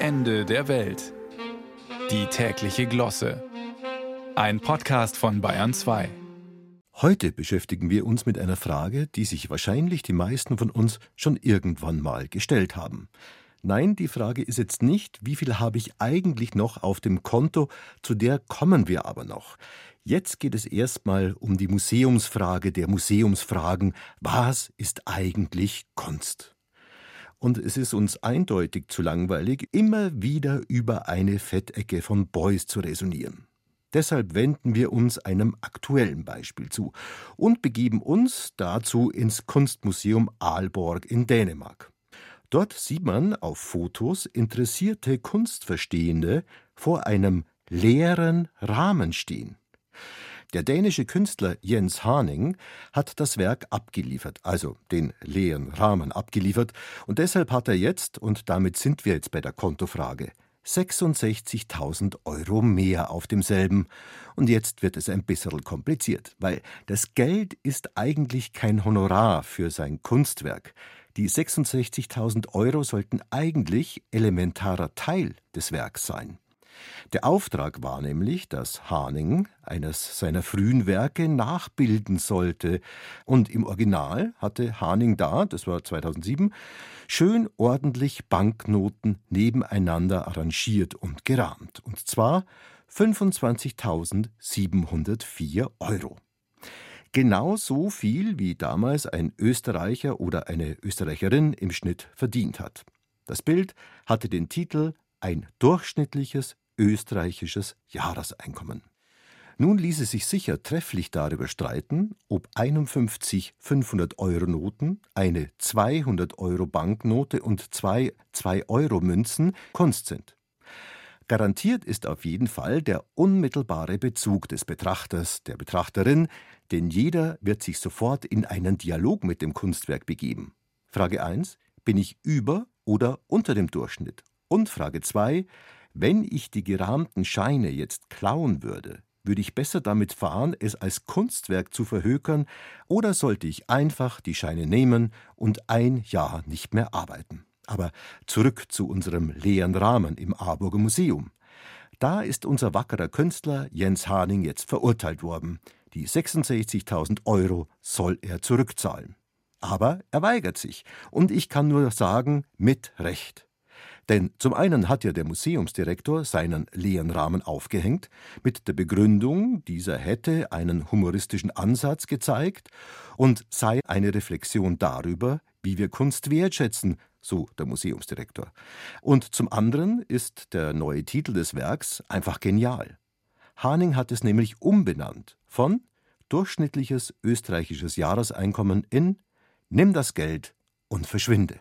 Ende der Welt. Die tägliche Glosse. Ein Podcast von Bayern 2. Heute beschäftigen wir uns mit einer Frage, die sich wahrscheinlich die meisten von uns schon irgendwann mal gestellt haben. Nein, die Frage ist jetzt nicht, wie viel habe ich eigentlich noch auf dem Konto, zu der kommen wir aber noch. Jetzt geht es erstmal um die Museumsfrage der Museumsfragen. Was ist eigentlich Kunst? Und es ist uns eindeutig zu langweilig, immer wieder über eine Fettecke von Beuys zu resonieren. Deshalb wenden wir uns einem aktuellen Beispiel zu und begeben uns dazu ins Kunstmuseum Aalborg in Dänemark. Dort sieht man auf Fotos interessierte Kunstverstehende vor einem leeren Rahmen stehen. Der dänische Künstler Jens Haning hat das Werk abgeliefert, also den leeren Rahmen abgeliefert, und deshalb hat er jetzt, und damit sind wir jetzt bei der Kontofrage, 66.000 Euro mehr auf demselben. Und jetzt wird es ein bisschen kompliziert, weil das Geld ist eigentlich kein Honorar für sein Kunstwerk. Die 66.000 Euro sollten eigentlich elementarer Teil des Werks sein. Der Auftrag war nämlich, dass Haning eines seiner frühen Werke nachbilden sollte. Und im Original hatte Haning da, das war 2007, schön ordentlich Banknoten nebeneinander arrangiert und gerahmt. Und zwar 25.704 Euro. Genau so viel, wie damals ein Österreicher oder eine Österreicherin im Schnitt verdient hat. Das Bild hatte den Titel Ein durchschnittliches österreichisches Jahreseinkommen. Nun ließe sich sicher trefflich darüber streiten, ob 51 500-Euro-Noten, eine 200-Euro-Banknote und zwei 2-Euro-Münzen Kunst sind. Garantiert ist auf jeden Fall der unmittelbare Bezug des Betrachters, der Betrachterin, denn jeder wird sich sofort in einen Dialog mit dem Kunstwerk begeben. Frage 1: Bin ich über oder unter dem Durchschnitt? Und Frage 2: wenn ich die gerahmten Scheine jetzt klauen würde, würde ich besser damit fahren, es als Kunstwerk zu verhökern, oder sollte ich einfach die Scheine nehmen und ein Jahr nicht mehr arbeiten? Aber zurück zu unserem leeren Rahmen im Aarburger Museum. Da ist unser wackerer Künstler Jens Haning jetzt verurteilt worden. Die 66.000 Euro soll er zurückzahlen. Aber er weigert sich. Und ich kann nur sagen, mit Recht. Denn zum einen hat ja der Museumsdirektor seinen leeren Rahmen aufgehängt, mit der Begründung, dieser hätte einen humoristischen Ansatz gezeigt und sei eine Reflexion darüber, wie wir Kunst wertschätzen, so der Museumsdirektor. Und zum anderen ist der neue Titel des Werks einfach genial. Haning hat es nämlich umbenannt von durchschnittliches österreichisches Jahreseinkommen in Nimm das Geld und verschwinde.